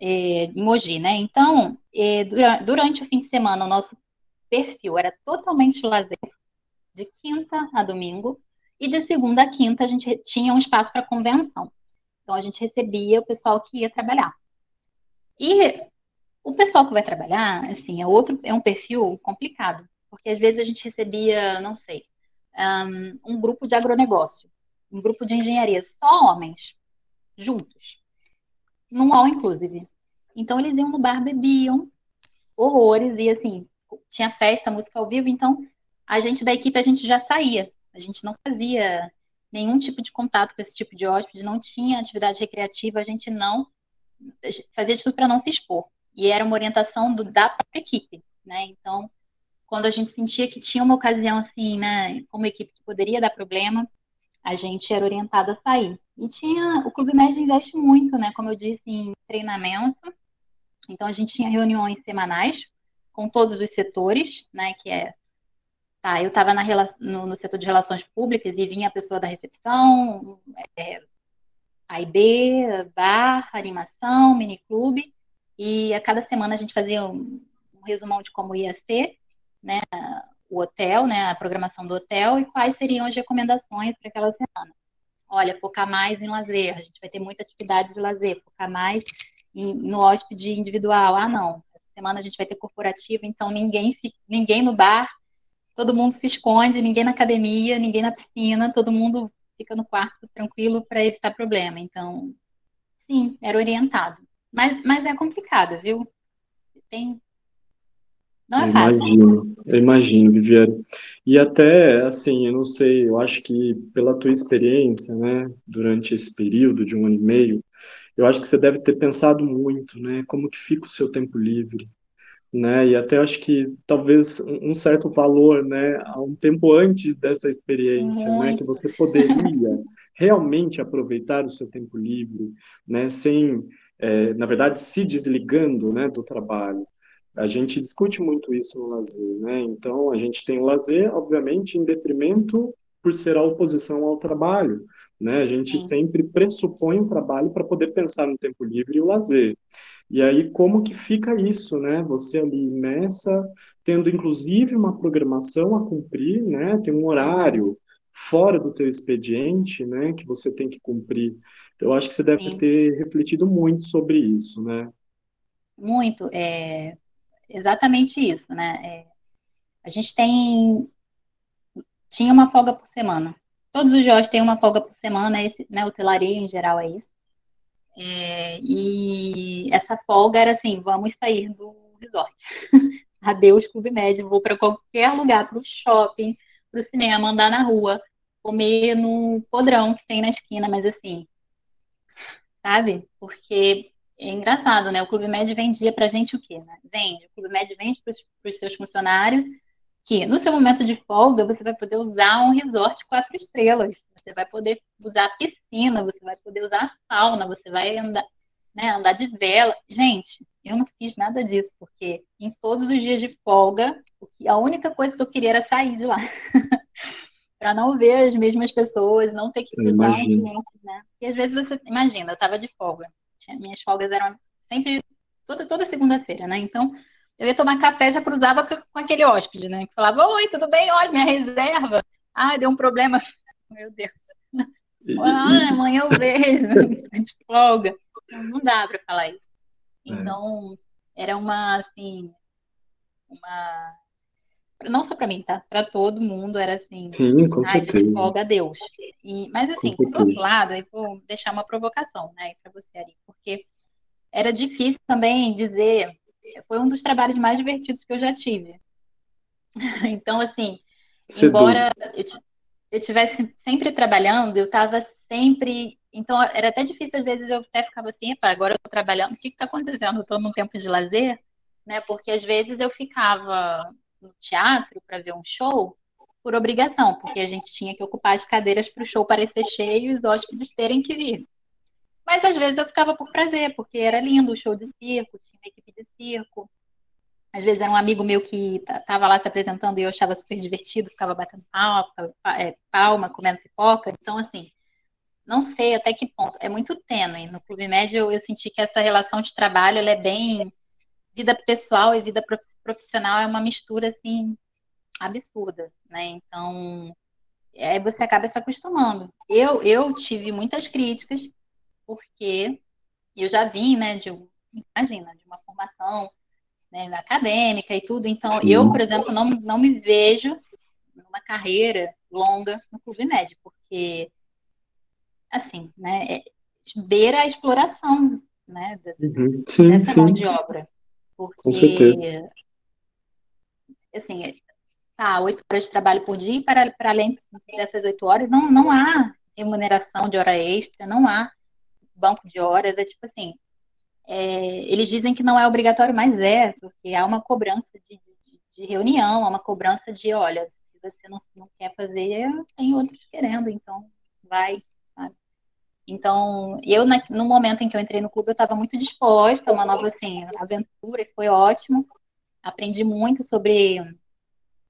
B: é, Mogi, né? Então, é, durante, durante o fim de semana o nosso perfil era totalmente lazer, de quinta a domingo, e de segunda a quinta a gente tinha um espaço para convenção. Então, a gente recebia o pessoal que ia trabalhar. E o pessoal que vai trabalhar, assim, é outro, é um perfil complicado, porque às vezes a gente recebia, não sei, um, um grupo de agronegócio, um grupo de engenharia, só homens, juntos, num all inclusive. Então eles iam no bar, bebiam horrores e assim, tinha festa, música ao vivo, então a gente da equipe a gente já saía, a gente não fazia nenhum tipo de contato com esse tipo de hóspede, não tinha atividade recreativa, a gente não fazia tudo para não se expor. E era uma orientação do, da própria equipe, né? Então, quando a gente sentia que tinha uma ocasião assim, né, como equipe que poderia dar problema, a gente era orientado a sair. E tinha, o Clube Médio investe muito, né, como eu disse, em treinamento. Então, a gente tinha reuniões semanais com todos os setores, né, que é Tá, eu estava no, no, setor de relações públicas e vinha a pessoa da recepção, é, A e B, bar, animação, miniclube, e a cada semana a gente fazia um, um resumão de como ia ser, né, o hotel, né, a programação do hotel e quais seriam as recomendações para aquela semana. Olha, focar mais em lazer, a gente vai ter muita atividade de lazer, focar mais em, no hóspede individual. Ah, não, essa semana a gente vai ter corporativo, então ninguém, ninguém no bar todo mundo se esconde, ninguém na academia, ninguém na piscina, todo mundo fica no quarto tranquilo para evitar problema. Então, sim, era orientado. Mas, mas é complicado, viu? Tem. Não é
A: eu
B: fácil.
A: Imagino, eu imagino, Viviane. E até, assim, eu não sei, eu acho que pela tua experiência, né, durante esse período de um ano e meio, eu acho que você deve ter pensado muito, né, como que fica o seu tempo livre, né? E até acho que talvez um certo valor, né, há um tempo antes dessa experiência,
B: Muito.
A: né, que você poderia realmente aproveitar o seu tempo livre, né, sem, é, na verdade, se desligando, né, do trabalho. A gente discute muito isso no lazer, né? Então a gente tem o lazer, obviamente, em detrimento por ser a oposição ao trabalho, né? A gente sempre pressupõe o trabalho para poder pensar no tempo livre e o lazer. E aí, como que fica isso, né? Você ali nessa, tendo inclusive uma programação a cumprir, né? Tem um horário fora do teu expediente, né? Que você tem que cumprir. Então, eu acho que você deve
B: Sim.
A: ter refletido muito sobre isso, né?
B: Muito. É exatamente isso, né? É, a gente tem tinha uma folga por semana. Todos os jogos têm uma folga por semana, esse, né, hotelaria em geral é isso. É, e essa folga era assim, vamos sair do resort. Adeus Clube Médio, vou para qualquer lugar, para o shopping, para o cinema, andar na rua, comer no podrão que tem na esquina, mas assim, sabe? Porque é engraçado, né? O Clube Médio vendia pra gente o quê, né? Vende. O Clube Médio vende para os seus funcionários que no seu momento de folga você vai poder usar um resort quatro estrelas. Você vai poder usar a piscina, você vai poder usar a sauna, você vai andar, né, andar de vela. Gente, eu não fiz nada disso, porque em todos os dias de folga, a única coisa que eu queria era sair de lá. para não ver as mesmas pessoas, não ter que cruzar um cliente, né? Porque às vezes você, imagina, eu estava de folga. Minhas folgas eram sempre toda, toda segunda-feira, né? Então, eu ia tomar café, já cruzava com aquele hóspede, né? Que falava, oi, tudo bem? Olha, minha reserva. Ah, deu um problema. Meu Deus. Ah, amanhã eu vejo, de folga. Não dá para falar isso. É. Então, era uma, assim, uma... Não só para mim, tá? Para todo mundo era assim.
A: Sim, com certeza.
B: De folga a Deus. E, mas assim, por outro lado, eu vou deixar uma provocação, né, para você ali, porque era difícil também dizer foi um dos trabalhos mais divertidos que eu já tive. Então, assim, Seduz. embora eu estivesse sempre trabalhando, eu estava sempre. Então, era até difícil, às vezes, eu até ficava assim, agora eu estou trabalhando, o que está acontecendo? Eu estou num tempo de lazer, né? Porque às vezes eu ficava no teatro para ver um show por obrigação, porque a gente tinha que ocupar as cadeiras para o show parecer cheio e os hóspedes terem que vir. Mas às vezes eu ficava por prazer, porque era lindo o show de circo, tinha equipe de circo. Às vezes era um amigo meu que estava lá se apresentando e eu achava super divertido, ficava batendo palma, é, palma, comendo pipoca. Então, assim, não sei até que ponto. É muito tênue. No Clube Médio eu, senti que essa relação de trabalho é bem. Vida pessoal e vida profissional é uma mistura, assim, absurda, né? Então, aí você acaba se acostumando. Eu, eu tive muitas críticas porque eu já vim, né, de, imagina, de uma formação né, acadêmica e tudo, então Sim. eu, por exemplo, não, não me vejo numa carreira longa no Clube Médio, porque, assim, né, é, beira a exploração, né,
A: uhum. sim,
B: dessa
A: sim.
B: mão de obra, porque, assim, tá, oito horas de trabalho por dia, para, para além dessas oito horas, não, não há remuneração de hora extra, não há banco de horas, é tipo assim, é, eles dizem que não é obrigatório, mas é, porque há uma cobrança de, de, de reunião, há uma cobrança de, olha, se você não, não quer fazer, tem outros querendo, então vai, sabe? Então, eu, no momento em que eu entrei no clube, eu estava muito disposta a uma nova, assim, aventura, e foi ótimo. Aprendi muito sobre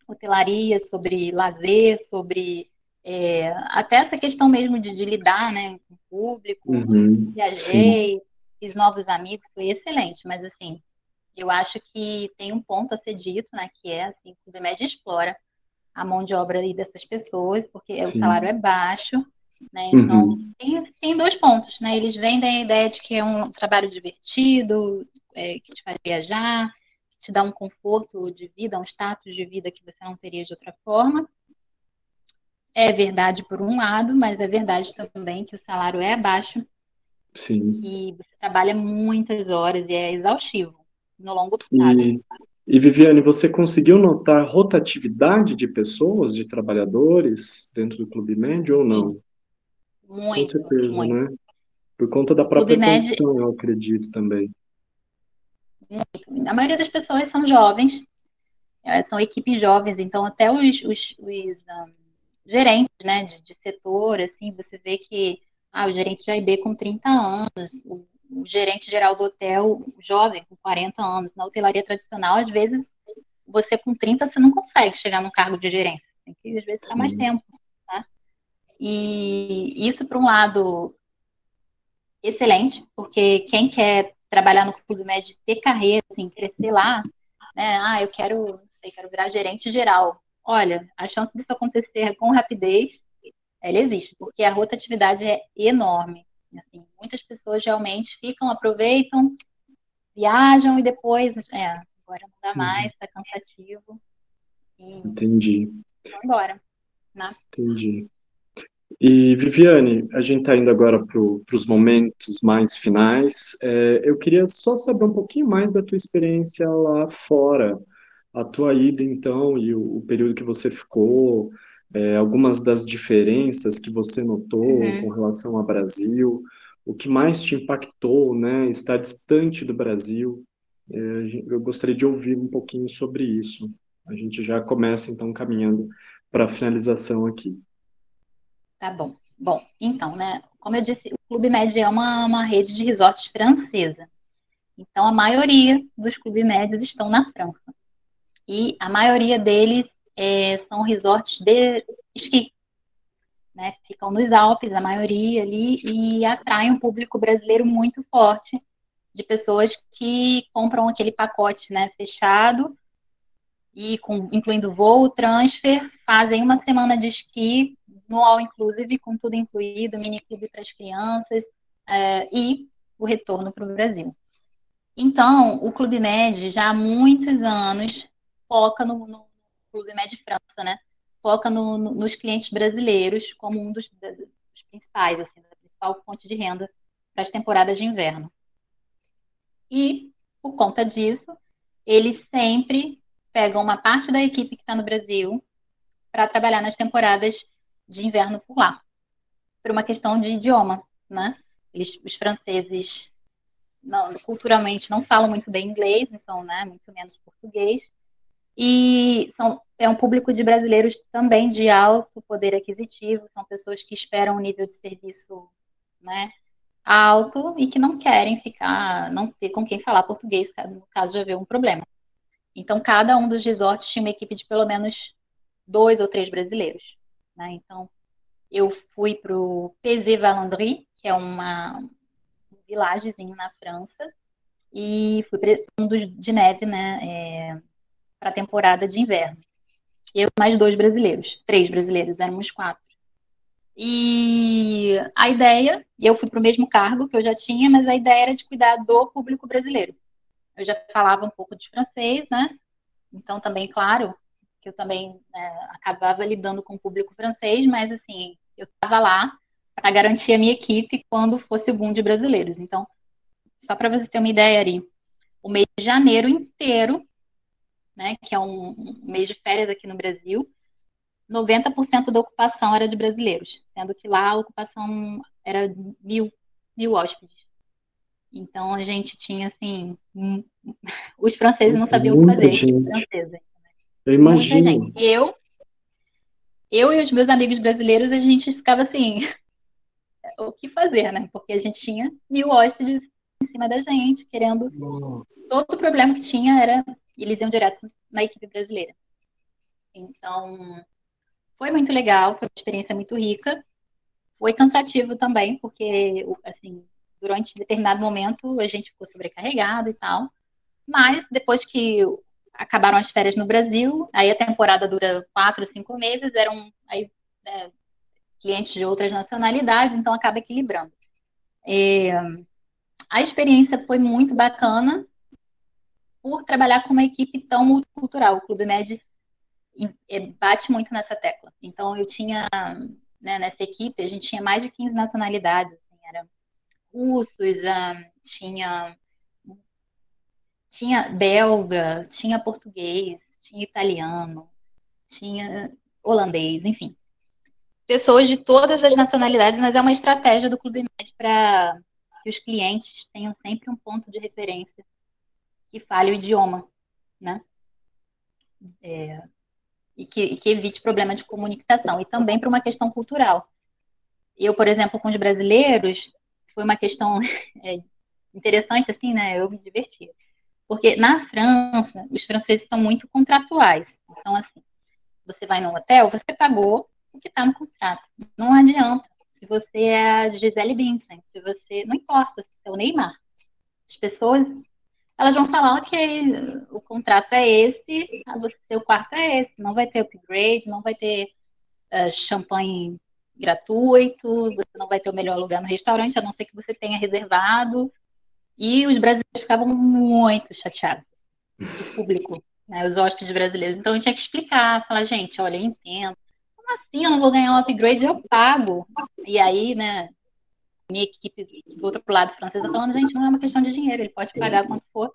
B: hotelaria, sobre lazer, sobre é, até essa questão mesmo de, de, lidar né, com o público,
A: uhum,
B: viajei, sim. Fiz novos amigos, foi excelente, mas assim, eu acho que tem um ponto a ser dito, né, que é assim, o Clube explora a mão de obra aí dessas pessoas, porque sim. o salário é baixo, né, então
A: uhum.
B: tem, tem dois pontos, né, eles vendem a ideia de que é um trabalho divertido, é, que te faz viajar, que te dá um conforto de vida, um status de vida que você não teria de outra forma, é verdade por um lado, mas é verdade também que o salário é abaixo.
A: Sim.
B: E você trabalha muitas horas e é exaustivo no longo prazo.
A: E, E Viviane, você conseguiu notar rotatividade de pessoas, de trabalhadores dentro do Clube Médio ou não?
B: Muito,
A: Com certeza,
B: muito.
A: né? Por conta da própria
B: Med-
A: condição, eu acredito também.
B: A maioria das pessoas são jovens, eh, são equipes jovens, então até os, os, os, ah, gerentes, né, de, de setor, assim, você vê que ah, o gerente de AIB com 30 anos, o, o gerente geral do hotel jovem com 40 anos. Na hotelaria tradicional, às vezes, você com 30, você não consegue chegar num cargo de gerência. Tem que, às vezes, ficar mais
A: Sim.
B: tempo. Tá? E isso, por um lado, excelente, porque quem quer trabalhar no Clube Med, ter carreira, assim, crescer lá, né? Ah, eu quero, não sei, quero virar gerente geral. Olha, a chance disso acontecer com rapidez, ela existe, porque a rotatividade é enorme. Assim, muitas pessoas realmente ficam, aproveitam, viajam e depois, é, agora não dá mais, tá cansativo. E
A: Entendi,
B: vão embora. Né?
A: entendi. E Viviane, a gente está indo agora para os momentos mais finais. É, eu queria só saber um pouquinho mais da tua experiência lá fora, a tua ida então e o, o período que você ficou, é, algumas das diferenças que você notou
B: Uhum.
A: com relação ao Brasil, o que mais te impactou, né? Estar distante do Brasil. É, eu gostaria de ouvir um pouquinho sobre isso. A gente já começa então caminhando para a finalização aqui.
B: Tá bom. Bom, então, né? Como eu disse, o Clube Med é uma, uma rede de resorts francesa. Então, a maioria dos clubes médios estão na França. E a maioria deles é, são resorts de esqui. Né? Ficam nos Alpes, a maioria ali, e atraem um público brasileiro muito forte, de pessoas que compram aquele pacote né, fechado, e com, incluindo voo, transfer, fazem uma semana de esqui no all inclusive, com tudo incluído, mini clube para as crianças, é, e o retorno para o Brasil. Então, o Clube Med já há muitos anos foca no, no Clube Med França, né? Foca no, no, nos clientes brasileiros como um dos, dos principais, assim, da principal fonte de renda para as temporadas de inverno. E, por conta disso, eles sempre pegam uma parte da equipe que está no Brasil para trabalhar nas temporadas de inverno por lá, por uma questão de idioma, né? Eles, os franceses não, culturalmente não falam muito bem inglês, então, né, muito menos português. E são, é um público de brasileiros também de alto poder aquisitivo, são pessoas que esperam um nível de serviço né, alto e que não querem ficar, não ter com quem falar português, no caso de haver um problema. Então, cada um dos resorts tinha uma equipe de pelo menos dois ou três brasileiros. Né? Então, eu fui para o PZ Valandry, que é uma, um vilagezinho na França, e fui para um dos de neve, né, é, para a temporada de inverno. Eu mais dois brasileiros, três brasileiros, éramos quatro. E a ideia, eu fui para o mesmo cargo que eu já tinha, mas a ideia era de cuidar do público brasileiro. Eu já falava um pouco de francês, né? Então também, claro, que eu também né, acabava lidando com o público francês, mas assim, eu estava lá para garantir a minha equipe quando fosse o boom de brasileiros. Então, só para você ter uma ideia, Ari, o mês de janeiro inteiro, né, que é um, mês de férias aqui no Brasil, 90% da ocupação era de brasileiros, sendo que lá a ocupação era mil, mil hóspedes. Então a gente tinha assim, os franceses não sabiam o que fazer,
A: gente.
B: francesa.
A: Eu imagino.
B: Eu, eu e os meus amigos brasileiros, a gente ficava assim, o que fazer, né? Porque a gente tinha mil hóspedes em cima da gente, querendo.
A: Nossa.
B: Todo o problema que tinha era eles iam direto na equipe brasileira. Então, foi muito legal, foi uma experiência muito rica. Foi cansativo também, porque, assim, durante determinado momento a gente ficou sobrecarregado e tal. Mas depois que acabaram as férias no Brasil, aí a temporada dura quatro, cinco meses, eram aí, é, clientes de outras nacionalidades, então acaba equilibrando. É, a experiência foi muito bacana por trabalhar com uma equipe tão multicultural. O Clube Med bate muito nessa tecla. Então, eu tinha, né, nessa equipe, a gente tinha mais de 15 nacionalidades, assim, era russos, tinha tinha belga, tinha português, tinha italiano, tinha holandês, enfim. Pessoas de todas as nacionalidades, mas é uma estratégia do Clube Med para que os clientes tenham sempre um ponto de referência que fale o idioma, né? É, e, que, que evite problema de comunicação. E também para uma questão cultural. Eu, por exemplo, com os brasileiros, foi uma questão é, interessante, assim, né? Eu me diverti. Porque na França, os franceses são muito contratuais. Então, assim, você vai no hotel, você pagou o que está no contrato. Não adianta. Se você é a Gisele Bündchen, se você... Não importa se você é o Neymar. As pessoas, elas vão falar, ok, o contrato é esse, o seu quarto é esse. Não vai ter upgrade, não vai ter uh, champanhe gratuito, você não vai ter o melhor lugar no restaurante, a não ser que você tenha reservado. E os brasileiros ficavam muito chateados, o público, né, os hóspedes brasileiros. Então eu tinha que explicar, falar, gente, olha, eu entendo. Como assim eu não vou ganhar um upgrade? Eu pago. E aí, né, minha equipe do outro lado francesa falando, gente, não é uma questão de dinheiro, ele pode pagar quanto for,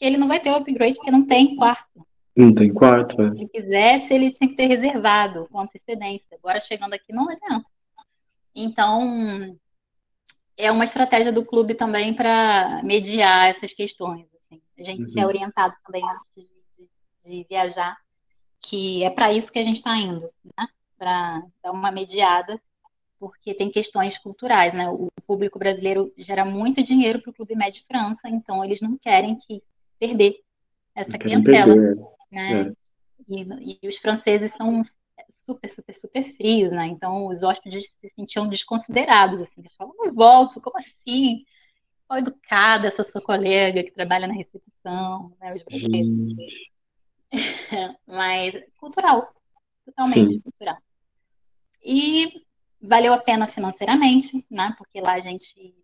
B: ele não vai ter o upgrade porque não tem quarto.
A: Não tem quarto, é.
B: Se ele quisesse, ele tinha que ter reservado com antecedência. Agora, chegando aqui, não adianta. Então, é uma estratégia do clube também para mediar essas questões. Assim. A gente é uhum. é orientado também antes de, de, de viajar, que é para isso que a gente está indo, né? para dar uma mediada, porque tem questões culturais. Né? O público brasileiro gera muito dinheiro para o Clube Médio França, então eles não querem que perder essa clientela. Perder. Né? É. E, e, os franceses são super, super, super frios, né? Então os hóspedes se sentiam desconsiderados, assim. Eles falam, não volto, como assim? Qual educada essa sua colega que trabalha na recepção, né? Os brasileiros. Mas cultural, totalmente Sim. cultural. E valeu a pena financeiramente, né? Porque lá a gente,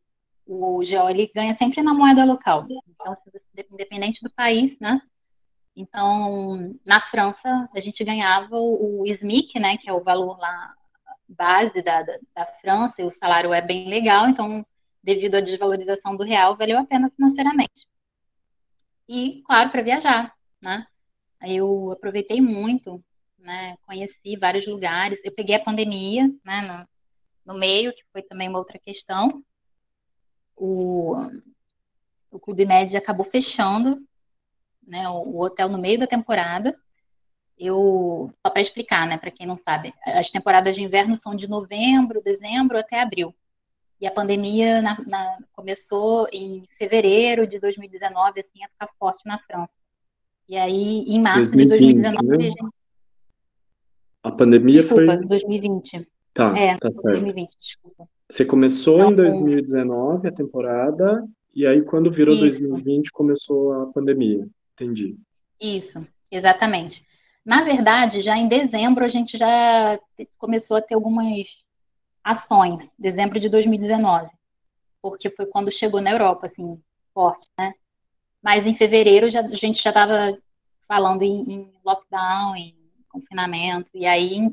B: o GO ele ganha sempre na moeda local. Então, independente do país, né? Então, na França, a gente ganhava o SMIC, né, que é o valor lá base da, da, da, França, e o salário é bem legal, então, devido à desvalorização do real, valeu a pena financeiramente. E, claro, para viajar, né? Aí eu aproveitei muito, né, conheci vários lugares, eu peguei a pandemia, né, no, no meio, que foi também uma outra questão, o, o Clube Médio acabou fechando, né, o, hotel no meio da temporada. Eu, só para explicar, né, para quem não sabe, as temporadas de inverno são de novembro, dezembro até abril. E a pandemia na, na, começou em fevereiro de 2019, assim, a ficar forte na França. E aí, em março 2020, de 2019, né? A,
A: pandemia
B: desculpa,
A: foi...
B: 2020.
A: Tá, é, tá certo. 2020, desculpa. Você começou então, em 2019 a temporada, e aí quando virou isso. 2020 começou a pandemia. Entendi.
B: Isso, exatamente. Na verdade, já em dezembro a gente já começou a ter algumas ações, dezembro de 2019, porque foi quando chegou na Europa, assim, forte, né? Mas em fevereiro já, a gente já estava falando em, em, lockdown, em confinamento, e aí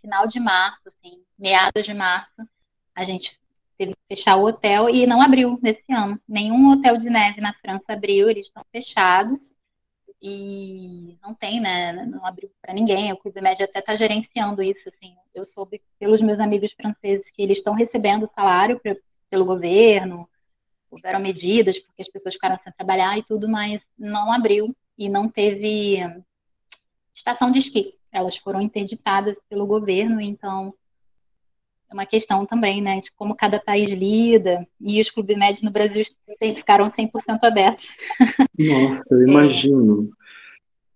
B: final de março, assim, meados de março, a gente teve que fechar o hotel e não abriu nesse ano. Nenhum hotel de neve na França abriu, eles estão fechados e não tem, né? Não abriu para ninguém. O Clube Médio até está gerenciando isso, assim. Eu soube pelos meus amigos franceses que eles estão recebendo salário pra, pelo governo, houveram medidas porque as pessoas ficaram sem trabalhar e tudo, mas não abriu e não teve estação de esqui. Elas foram interditadas pelo governo, então é uma questão também, né, de como cada país lida, e os clubes médios no Brasil ficaram 100% abertos.
A: Nossa, eu imagino.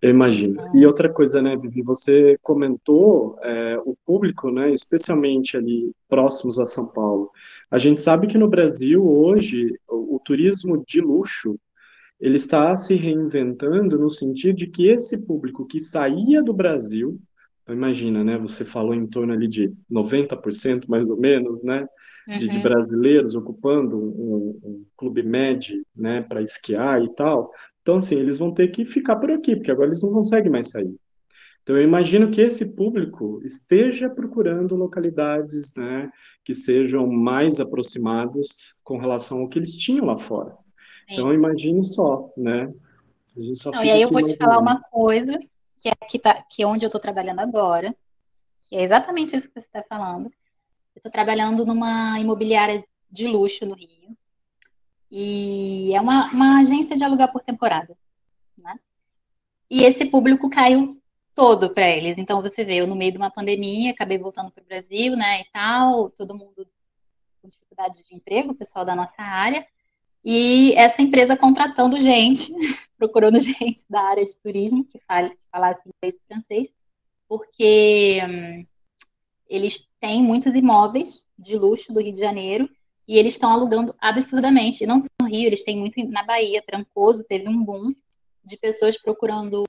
A: Eu imagino. E outra coisa, né, Vivi, você comentou é, o público, né, especialmente ali próximos a São Paulo. A gente sabe que no Brasil, hoje, o, o turismo de luxo, ele está se reinventando no sentido de que esse público que saía do Brasil então, imagina, né? Você falou em torno ali de 90% mais ou menos, né? De, uhum. de brasileiros ocupando um, um clube médio, né? Para esquiar e tal. Então, assim, eles vão ter que ficar por aqui, porque agora eles não conseguem mais sair. Então, eu imagino que esse público esteja procurando localidades, né? Que sejam mais aproximadas com relação ao que eles tinham lá fora. Então, imagine só, né? A gente só
B: Não, e aí eu vou te falar uma coisa, que é, que, tá, que é onde eu estou trabalhando agora, que é exatamente isso que você está falando. Eu estou trabalhando numa imobiliária de luxo no Rio, e é uma, uma agência de alugar por temporada, né? E esse público caiu todo para eles. Então você vê, eu no meio de uma pandemia, acabei voltando para o Brasil, né, e tal, todo mundo com dificuldade de emprego, o pessoal da nossa área, e essa empresa contratando gente, procurando gente da área de turismo que, fale, que falasse inglês e francês, porque hum, eles têm muitos imóveis de luxo do Rio de Janeiro e eles estão alugando absurdamente. E não só no Rio, eles têm muito na Bahia, Trancoso, teve um boom de pessoas procurando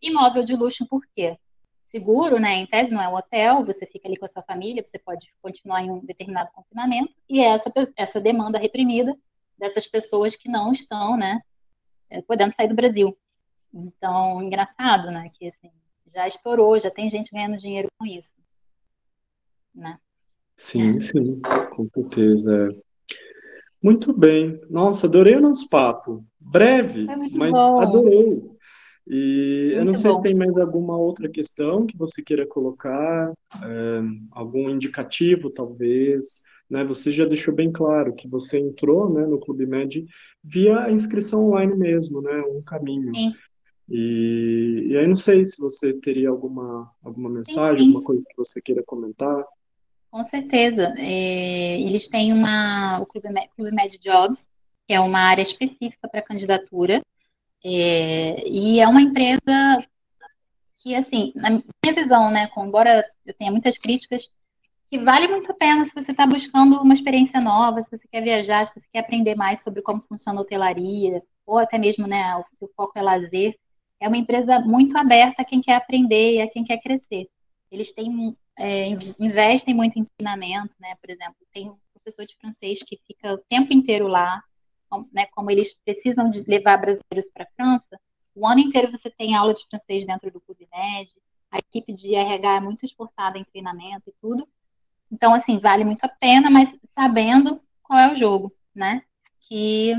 B: imóvel de luxo, por quê? Seguro, né? Em tese não é um hotel, você fica ali com a sua família, você pode continuar em um determinado confinamento, e é essa, essa demanda reprimida dessas pessoas que não estão, né, é, podendo sair do Brasil. Então, engraçado, né, que assim, já estourou, já tem gente ganhando dinheiro com isso, né?
A: Sim, sim, com certeza. Muito bem. Nossa, adorei o nosso papo. Breve, mas bom. adorei. E muito eu não sei bom. se tem mais alguma outra questão que você queira colocar, é, algum indicativo, talvez. Né? Você já deixou bem claro que você entrou né, no Clube Med via a inscrição online mesmo, né? Um caminho.
B: Sim.
A: E, e aí não sei se você teria alguma, alguma mensagem, sim, sim. alguma coisa que você queira comentar.
B: Com certeza. É, eles têm uma, o Clube Med, Clube Med Jobs, que é uma área específica para candidatura, é, e é uma empresa que, assim, na minha visão, né, embora eu tenha muitas críticas, que vale muito a pena se você está buscando uma experiência nova, se você quer viajar, se você quer aprender mais sobre como funciona a hotelaria, ou até mesmo, né, o seu foco é lazer. É uma empresa muito aberta a quem quer aprender e a quem quer crescer. Eles têm é, investem muito em treinamento, né? Por exemplo, tem um professor de francês que fica o tempo inteiro lá, né? Como eles precisam de levar brasileiros para a França, o ano inteiro você tem aula de francês dentro do Clube Med, a equipe de RH é muito esforçada em treinamento e tudo. Então, assim, vale muito a pena, mas sabendo qual é o jogo, né? Que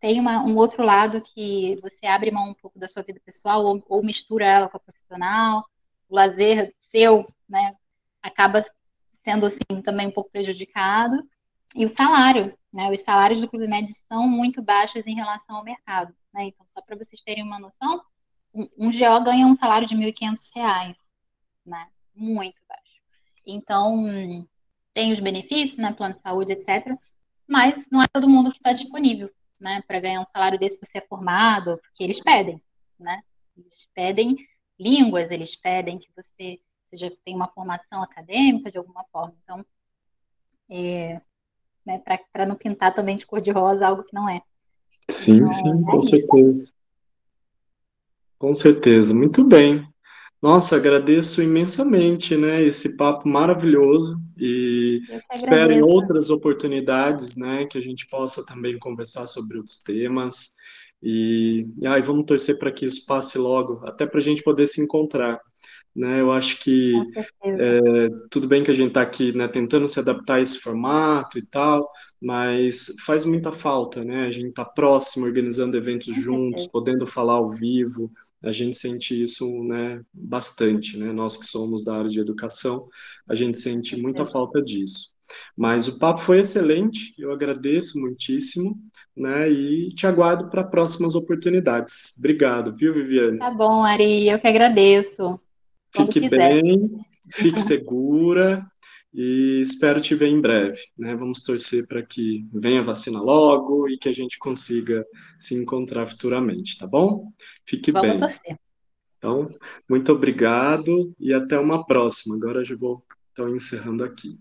B: tem uma, um outro lado que você abre mão um pouco da sua vida pessoal ou, ou mistura ela com a profissional, o lazer seu, né? acaba sendo assim também um pouco prejudicado. E o salário, né? Os salários do Clube Med são muito baixos em relação ao mercado, né? Então, só para vocês terem uma noção, um, um GO ganha um salário de R$ 1.500, né? Muito baixo. Então, tem os benefícios, né? Plano de saúde, etc. Mas não é todo mundo que está disponível, né? Para ganhar um salário desse você é formado, porque eles pedem, né? Eles pedem línguas, eles pedem que você seja, tem uma formação acadêmica de alguma forma. Então, é, né, para não pintar também de cor-de-rosa algo que não é.
A: Sim, então, sim, é com isso. certeza. Com certeza, muito bem. Nossa, agradeço imensamente, né, esse papo maravilhoso e espero em outras oportunidades, né, que a gente possa também conversar sobre outros temas. E, e aí vamos torcer para que isso passe logo, até para a gente poder se encontrar né? Eu acho que é, tudo bem que a gente está aqui, né, tentando se adaptar a esse formato e tal, mas faz muita falta, né? A gente está próximo, organizando eventos juntos, podendo falar ao vivo, a gente sente isso, né, bastante, né? Nós que somos da área de educação, a gente sente muita falta disso. Mas o papo foi excelente, eu agradeço muitíssimo, né? E te aguardo para próximas oportunidades. Obrigado, viu, Viviane?
B: Tá bom, Ari, eu que agradeço.
A: Fique bem, fique segura e espero te ver em breve. Né? Vamos torcer para que venha a vacina logo e que a gente consiga se encontrar futuramente, tá bom? Fique Vamos bem. Torcer. Então, muito obrigado e até uma próxima. Agora eu já vou estar encerrando aqui.